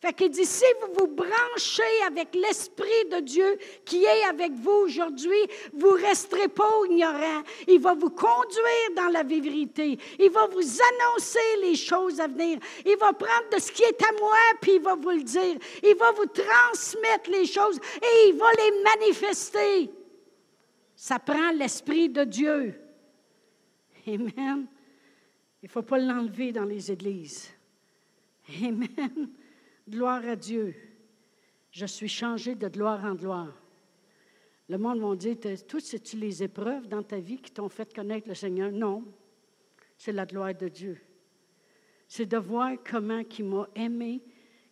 Fait qu'il dit, si vous vous branchez avec l'Esprit de Dieu qui est avec vous aujourd'hui, vous ne resterez pas ignorant. Il va vous conduire dans la vérité. Il va vous annoncer les choses à venir. Il va prendre de ce qui est à moi, puis il va vous le dire. Il va vous transmettre les choses et il va les manifester. Ça prend l'Esprit de Dieu. Amen. Il ne faut pas l'enlever dans les églises. Amen. Gloire à Dieu. Je suis changé de gloire en gloire. Le monde m'a dit, tout c'est-tu les épreuves dans ta vie qui t'ont fait connaître le Seigneur? Non, c'est la gloire de Dieu. C'est de voir comment il m'a aimé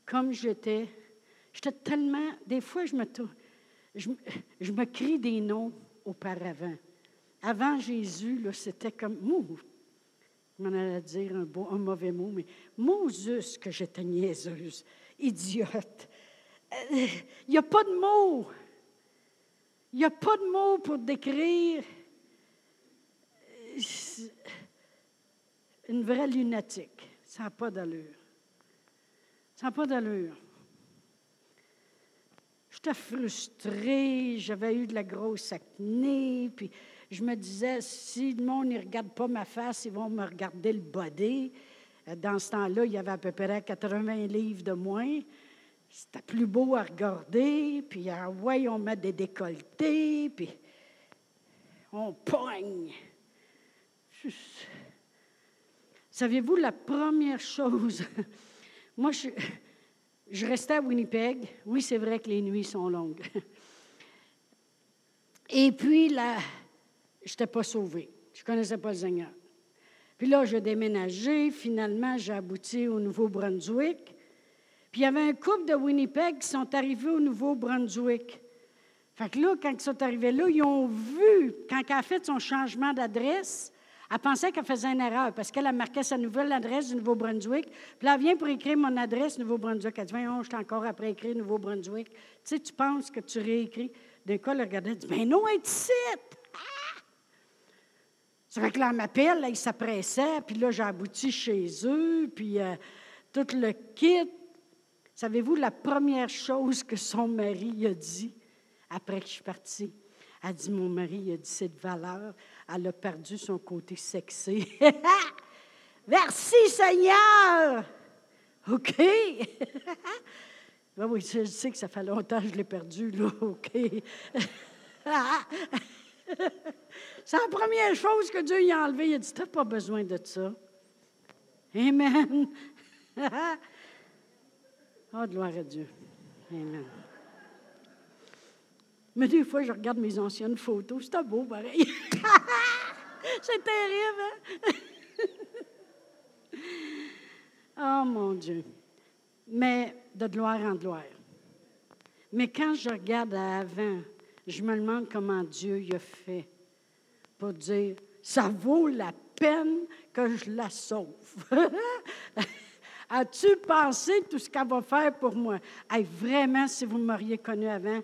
comme j'étais. J'étais tellement, des fois, je me, je me crie des noms auparavant. Avant Jésus, c'était comme, mou, je m'en allais dire un, mauvais mot, mais Moses, que j'étais niaiseuse, idiote. Il euh, n'y a pas de mots. Il n'y a pas de mots pour décrire une vraie lunatique. Ça n'a pas d'allure. Ça n'a pas d'allure. J'étais frustrée, j'avais eu de la grosse acné, puis je me disais, si le monde ne regarde pas ma face, ils vont me regarder le body. Euh, dans ce temps-là, il y avait à peu près 80 livres de moins. C'était plus beau à regarder, puis ah on met des décolletés, puis on pogne. Savez-vous la première chose? Moi, je, je restais à Winnipeg. Oui, c'est vrai que les nuits sont longues. Et puis, là, je n'étais pas sauvée. Je ne connaissais pas le Seigneur. Puis là, j'ai déménagé. Finalement, j'ai abouti au Nouveau-Brunswick. Puis il y avait un couple de Winnipeg qui sont arrivés au Nouveau-Brunswick. Fait que là, quand ils sont arrivés là, ils ont vu, quand elle a fait son changement d'adresse, elle pensait qu'elle faisait une erreur parce qu'elle a marqué sa nouvelle adresse du Nouveau-Brunswick. Puis là, elle vient pour écrire mon adresse Nouveau-Brunswick. Elle dit Voyons, je suis encore après écrire Nouveau-Brunswick. Tu sais, tu penses que tu réécris. D'un coup, elle regardait, elle dit Mais non, elle est ici. Ça fait que là, elle m'appelle, là, il s'appressait, puis là, j'ai abouti chez eux, puis euh, tout le kit. Savez-vous la première chose que son mari a dit après que je suis partie? Elle dit Mon mari a dit cette valeur, elle a perdu son côté sexy. Merci Seigneur! OK? ben oui, je sais que ça fait longtemps que je l'ai perdu, là. OK? C'est la première chose que Dieu y a enlevée. Il a dit, tu n'as pas besoin de ça. Amen. oh, gloire à Dieu. Amen. Mais des fois, je regarde mes anciennes photos. C'était beau, pareil. C'est terrible, hein? oh, mon Dieu. Mais de gloire en gloire. Mais quand je regarde avant, je me demande comment Dieu a fait pour dire, ça vaut la peine que je la sauve. As-tu pensé tout ce qu'elle va faire pour moi? vraiment, si vous m'auriez connu avant,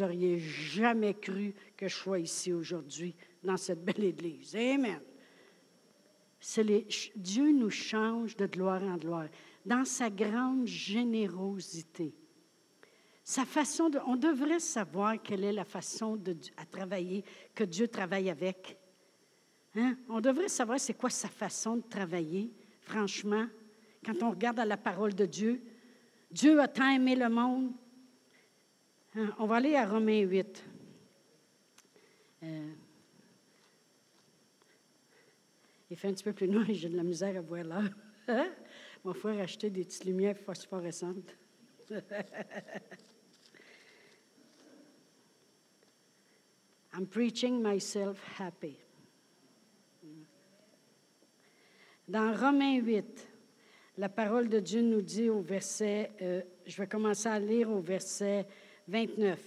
n'auriez jamais cru que je sois ici aujourd'hui, dans cette belle église. Amen. Dieu nous change de gloire en gloire, dans sa grande générosité. Sa façon de, on devrait savoir quelle est la façon de, à travailler, que Dieu travaille avec. Hein? On devrait savoir c'est quoi sa façon de travailler, franchement, quand on regarde à la parole de Dieu. Dieu a tant aimé le monde. Hein? On va aller à Romains 8. Euh, il fait un petit peu plus noir et j'ai de la misère à voir l'heure. Hein? Il va falloir acheter des petites lumières phosphorescentes. I'm preaching myself happy. Dans Romains 8, la parole de Dieu nous dit au verset, euh, je vais commencer à lire au verset 29.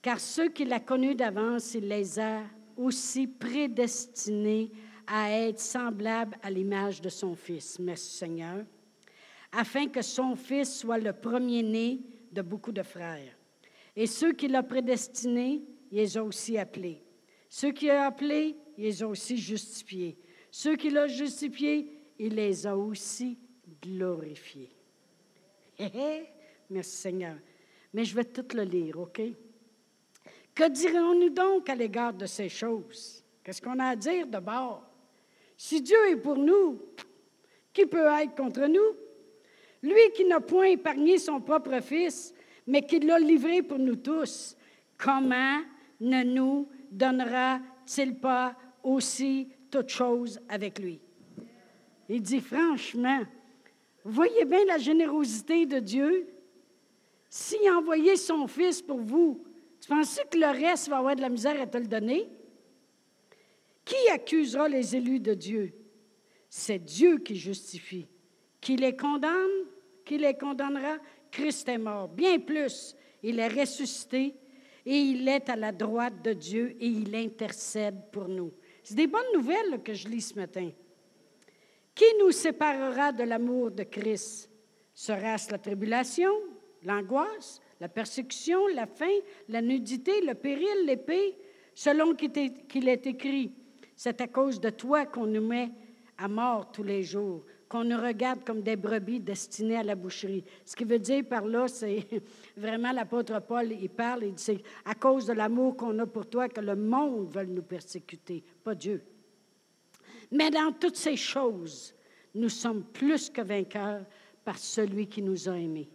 Car ceux qu'il a connus d'avance, il les a aussi prédestinés à être semblables à l'image de son Fils. Merci Seigneur. Afin que son Fils soit le premier-né de beaucoup de frères. Et ceux qu'il a prédestinés, il les a aussi appelés. Ceux qu'il a appelés, il les a aussi justifiés. Ceux qu'il a justifiés, il les a aussi glorifiés. Merci Seigneur. Mais je vais tout le lire, OK? Que dirons-nous donc à l'égard de ces choses? Qu'est-ce qu'on a à dire d'abord? Si Dieu est pour nous, qui peut être contre nous? Lui qui n'a point épargné son propre Fils, mais qui l'a livré pour nous tous, comment ne nous donnera-t-il pas aussi toutes choses avec lui? Il dit franchement, voyez bien la générosité de Dieu. S'il a envoyé son Fils pour vous, tu penses que le reste va avoir de la misère à te le donner? Qui accusera les élus de Dieu? C'est Dieu qui justifie. Qui les condamne? Qui les condamnera? Christ est mort. Bien plus, il est ressuscité et il est à la droite de Dieu et il intercède pour nous. C'est des bonnes nouvelles que je lis ce matin. Qui nous séparera de l'amour de Christ? Sera-ce la tribulation, l'angoisse, la persécution, la faim, la nudité, le péril, l'épée, selon qu'il est écrit. C'est à cause de toi qu'on nous met à mort tous les jours, qu'on nous regarde comme des brebis destinées à la boucherie. Ce qui veut dire par là, c'est vraiment l'apôtre Paul, il parle, il dit, c'est à cause de l'amour qu'on a pour toi que le monde veut nous persécuter, pas Dieu. Mais dans toutes ces choses, nous sommes plus que vainqueurs par celui qui nous a aimés.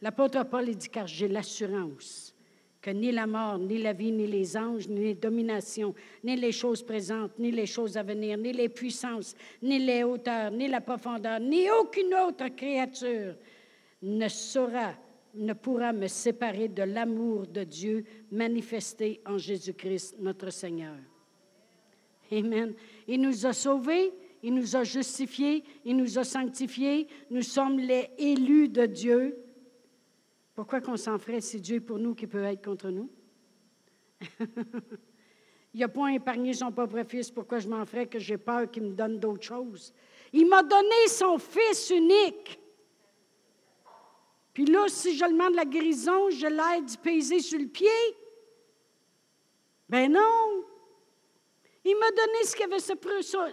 L'apôtre Paul dit, car j'ai l'assurance que ni la mort, ni la vie, ni les anges, ni les dominations, ni les choses présentes, ni les choses à venir, ni les puissances, ni les hauteurs, ni la profondeur, ni aucune autre créature ne saura, ne pourra me séparer de l'amour de Dieu manifesté en Jésus-Christ, notre Seigneur. Amen. Il nous a sauvés, il nous a justifiés, il nous a sanctifiés. Nous sommes les élus de Dieu. Pourquoi qu'on s'en ferait si Dieu est pour nous qui peut être contre nous? Il n'a pas épargné son propre fils. Pourquoi je m'en ferais que j'ai peur qu'il me donne d'autres choses? Il m'a donné son fils unique. Puis là, si je demande la guérison, je l'aide d'y peser sur le pied. Ben non. Il m'a donné ce qu'il avait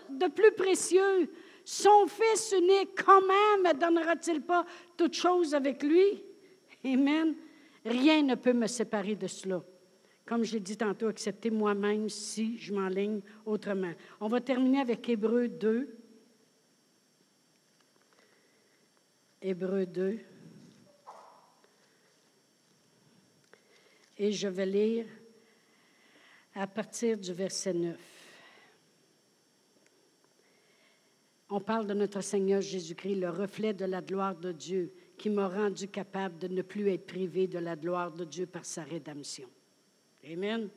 de plus précieux. Son fils unique, comment me donnera-t-il pas toutes choses avec lui? Amen. Rien ne peut me séparer de cela. Comme je l'ai dit tantôt, accepter moi-même si je m'enligne autrement. On va terminer avec Hébreu 2. Hébreu 2. Et je vais lire à partir du verset 9. On parle de notre Seigneur Jésus-Christ, le reflet de la gloire de Dieu qui m'a rendu capable de ne plus être privé de la gloire de Dieu par sa rédemption. Amen.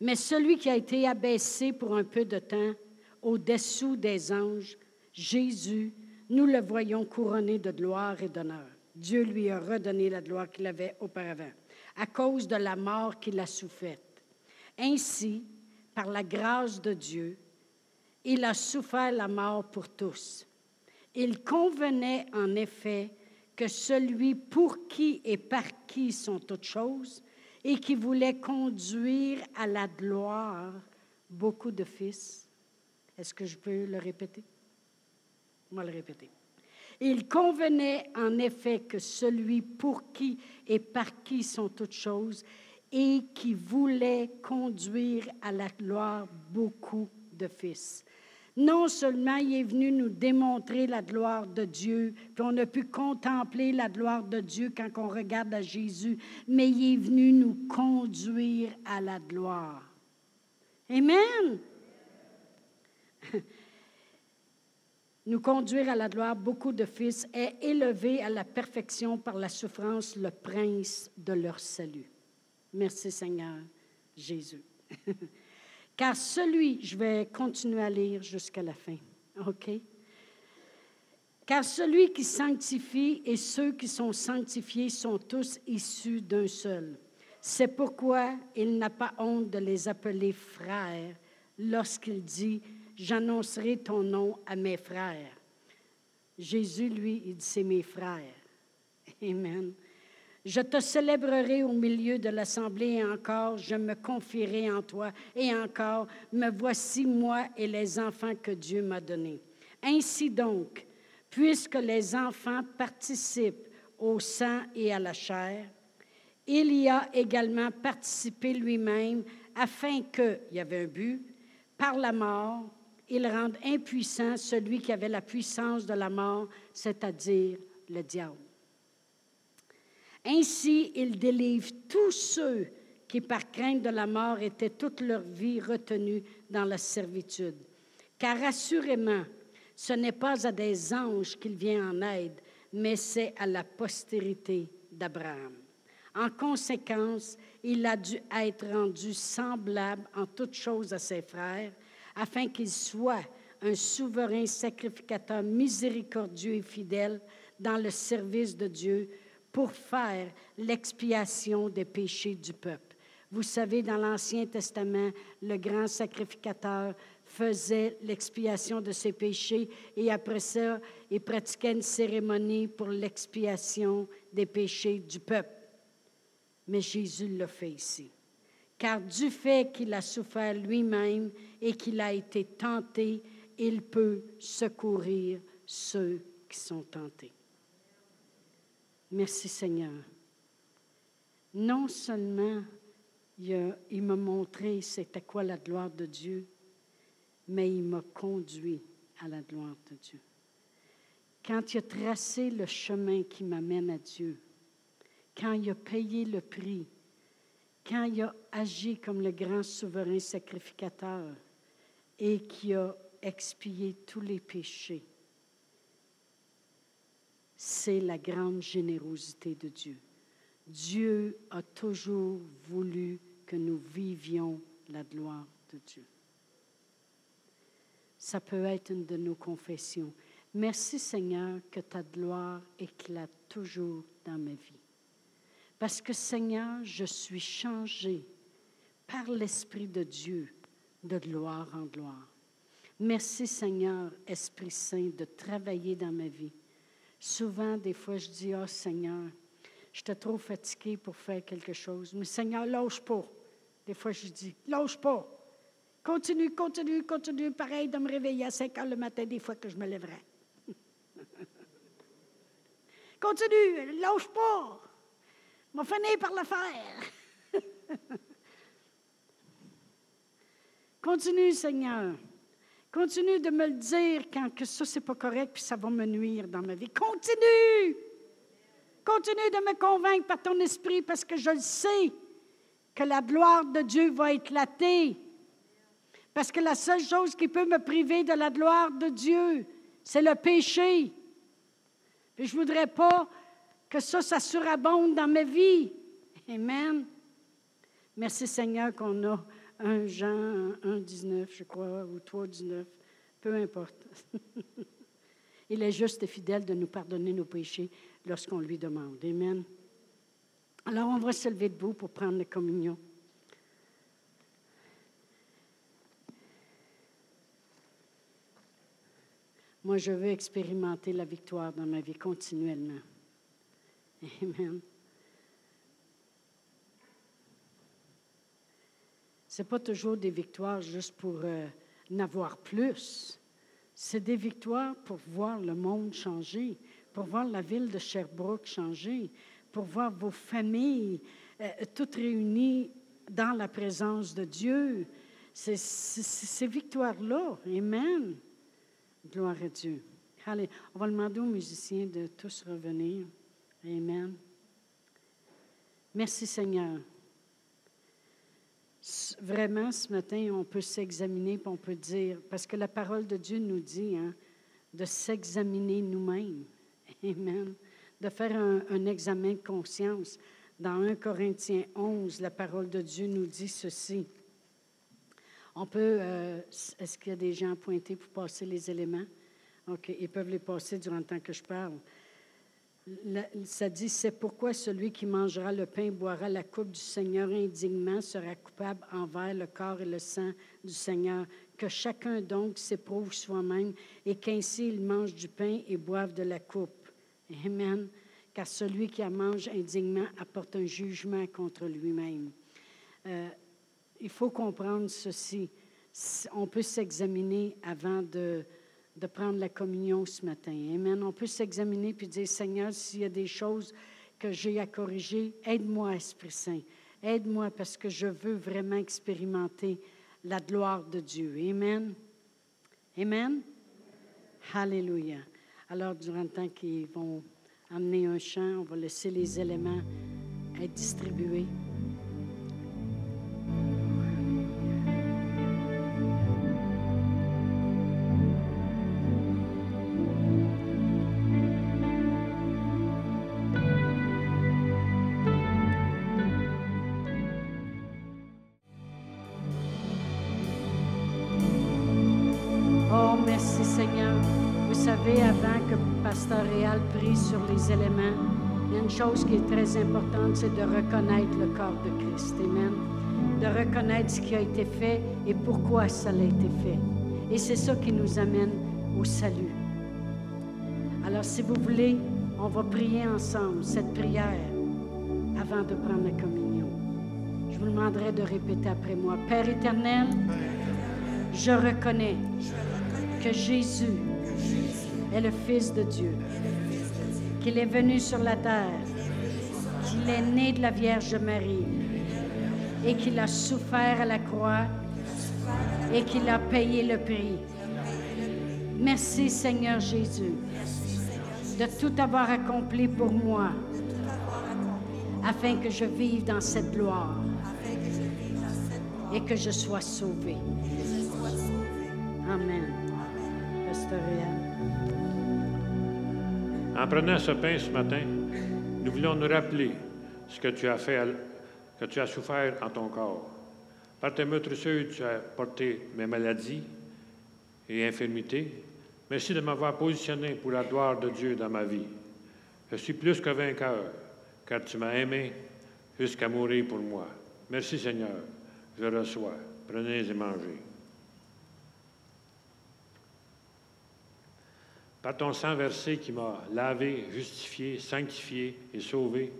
Mais celui qui a été abaissé pour un peu de temps au-dessous des anges, Jésus, nous le voyons couronné de gloire et d'honneur. Dieu lui a redonné la gloire qu'il avait auparavant, à cause de la mort qu'il a soufferte. Ainsi, par la grâce de Dieu, il a souffert la mort pour tous. Il convenait en effet que celui pour qui et par qui sont toutes choses, et qui voulait conduire à la gloire beaucoup de fils. Est-ce que je peux le répéter? On le répéter. Il convenait en effet que celui pour qui et par qui sont toutes choses, et qui voulait conduire à la gloire beaucoup de fils. Non seulement il est venu nous démontrer la gloire de Dieu, puis on a pu contempler la gloire de Dieu quand on regarde à Jésus, mais il est venu nous conduire à la gloire. Amen. Nous conduire à la gloire, beaucoup de fils, est élevé à la perfection par la souffrance, le prince de leur salut. Merci Seigneur. Jésus. Car celui, je vais continuer à lire jusqu'à la fin, OK? Car celui qui sanctifie et ceux qui sont sanctifiés sont tous issus d'un seul. C'est pourquoi il n'a pas honte de les appeler frères lorsqu'il dit, j'annoncerai ton nom à mes frères. Jésus, lui, il dit, c'est mes frères. Amen. Je te célébrerai au milieu de l'assemblée et encore, je me confierai en toi et encore, me voici moi et les enfants que Dieu m'a donnés. Ainsi donc, puisque les enfants participent au sang et à la chair, il y a également participé lui-même afin que, il y avait un but, par la mort, il rende impuissant celui qui avait la puissance de la mort, c'est-à-dire le diable. Ainsi, il délivre tous ceux qui, par crainte de la mort, étaient toute leur vie retenus dans la servitude. Car assurément, ce n'est pas à des anges qu'il vient en aide, mais c'est à la postérité d'Abraham. En conséquence, il a dû être rendu semblable en toutes choses à ses frères, afin qu'il soit un souverain sacrificateur miséricordieux et fidèle dans le service de Dieu pour faire l'expiation des péchés du peuple. Vous savez, dans l'Ancien Testament, le grand sacrificateur faisait l'expiation de ses péchés et après ça, il pratiquait une cérémonie pour l'expiation des péchés du peuple. Mais Jésus l'a fait ici. Car du fait qu'il a souffert lui-même et qu'il a été tenté, il peut secourir ceux qui sont tentés. Merci Seigneur. Non seulement il, m'a montré c'était quoi la gloire de Dieu, mais il m'a conduit à la gloire de Dieu. Quand il a tracé le chemin qui m'amène à Dieu, quand il a payé le prix, quand il a agi comme le grand souverain sacrificateur et qui a expié tous les péchés, c'est la grande générosité de Dieu. Dieu a toujours voulu que nous vivions la gloire de Dieu. Ça peut être une de nos confessions. Merci Seigneur que ta gloire éclate toujours dans ma vie. Parce que Seigneur, je suis changé par l'Esprit de Dieu de gloire en gloire. Merci Seigneur, Esprit Saint, de travailler dans ma vie Souvent, des fois, je dis, oh Seigneur, je suis trop fatigué pour faire quelque chose. Mais Seigneur, lâche pas. Des fois, je dis, lâche pas. Continue, continue, continue. Pareil de me réveiller à 5 heures le matin, des fois que je me lèverais. continue, lâche pas. M'a fini par le faire. continue, Seigneur. Continue de me le dire quand que ça, c'est pas correct, puis ça va me nuire dans ma vie. Continue! Continue de me convaincre par ton esprit parce que je le sais que la gloire de Dieu va éclater. Parce que la seule chose qui peut me priver de la gloire de Dieu, c'est le péché. Puis je ne voudrais pas que ça, ça surabonde dans ma vie. Amen. Merci Seigneur qu'on a 1 Jean 1, 19, je crois, ou 3, 19, peu importe. Il est juste et fidèle de nous pardonner nos péchés lorsqu'on lui demande. Amen. Alors, on va se lever debout pour prendre la communion. Moi, je veux expérimenter la victoire dans ma vie continuellement. Amen. N'est pas toujours des victoires juste pour euh, n'avoir plus. C'est des victoires pour voir le monde changer, pour voir la ville de Sherbrooke changer, pour voir vos familles euh, toutes réunies dans la présence de Dieu. C'est ces victoires-là. Amen. Gloire à Dieu. Allez, on va demander aux musiciens de tous revenir. Amen. Merci Seigneur vraiment, ce matin, on peut s'examiner, puis on peut dire, parce que la parole de Dieu nous dit hein, de s'examiner nous-mêmes. Amen. De faire un, examen de conscience, Dans 1 Corinthiens 11, la parole de Dieu nous dit ceci. On peut, euh, est-ce qu'il y a des gens pointés pour passer les éléments? OK, ils peuvent les passer durant le temps que je parle. Ça dit, c'est pourquoi celui qui mangera le pain boira la coupe du Seigneur indignement sera coupable envers le corps et le sang du Seigneur. Que chacun donc s'éprouve soi-même et qu'ainsi il mange du pain et boive de la coupe. Amen. Car celui qui la mange indignement apporte un jugement contre lui-même. Euh, il faut comprendre ceci. On peut s'examiner avant de, de prendre la communion ce matin. Amen. On peut s'examiner puis dire, Seigneur, s'il y a des choses que j'ai à corriger, aide-moi, Esprit Saint. Aide-moi parce que je veux vraiment expérimenter la gloire de Dieu. Amen. Amen. Alléluia. Alors, durant le temps qu'ils vont amener un chant, on va laisser les éléments être distribués. Pasteur Réal prie sur les éléments, il y a une chose qui est très importante, c'est de reconnaître le corps de Christ. Amen. De reconnaître ce qui a été fait et pourquoi ça a été fait. Et c'est ça qui nous amène au salut. Alors, si vous voulez, on va prier ensemble cette prière avant de prendre la communion. Je vous demanderai de répéter après moi. Père éternel, je reconnais que Jésus est le Fils de Dieu, qu'il est venu sur la terre, qu'il est né de la Vierge Marie et qu'il a souffert à la croix et qu'il a payé le prix. Merci Seigneur Jésus de tout avoir accompli pour moi afin que je vive dans cette gloire et que je sois sauvé. Amen. Pasteur en prenant ce pain ce matin, nous voulons nous rappeler ce que tu as fait, que tu as souffert en ton corps. Par tes meurtrissures, tu as porté mes maladies et infirmités. Merci de m'avoir positionné pour la gloire de Dieu dans ma vie. Je suis plus que vainqueur, car tu m'as aimé jusqu'à mourir pour moi. Merci Seigneur. Je reçois. Prenez et mangez. Par ton sang versé qui m'a lavé, justifié, sanctifié et sauvé,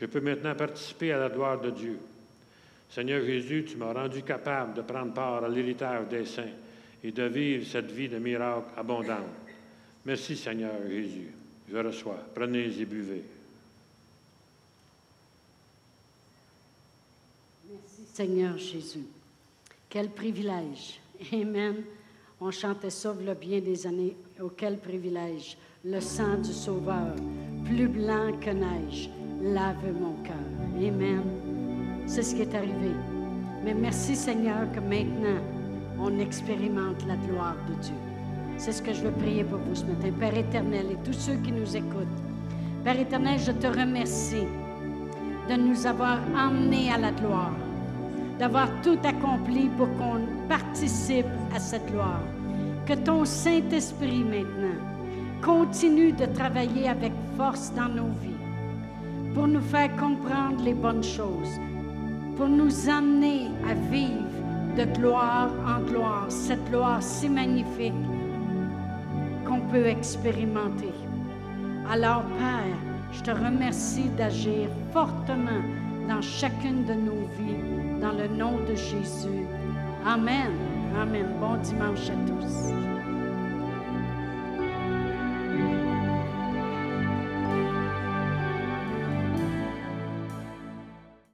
je peux maintenant participer à la gloire de Dieu. Seigneur Jésus, tu m'as rendu capable de prendre part à l'héritage des saints et de vivre cette vie de miracle abondante. Merci Seigneur Jésus. Je reçois. Prenez et buvez. Merci Seigneur Jésus. Quel privilège. Amen. On chantait ça le bien des années. Oh, quel privilège. Le sang du Sauveur, plus blanc que neige, lave mon cœur. Amen. C'est ce qui est arrivé. Mais merci Seigneur que maintenant, on expérimente la gloire de Dieu. C'est ce que je veux prier pour vous ce matin. Père éternel et tous ceux qui nous écoutent. Père éternel, je te remercie de nous avoir emmenés à la gloire d'avoir tout accompli pour qu'on participe à cette gloire. Que ton Saint-Esprit maintenant continue de travailler avec force dans nos vies pour nous faire comprendre les bonnes choses, pour nous amener à vivre de gloire en gloire, cette gloire si magnifique qu'on peut expérimenter. Alors, Père, je te remercie d'agir fortement dans chacune de nos vies dans le nom de Jésus. Amen. Amen. Bon dimanche à tous.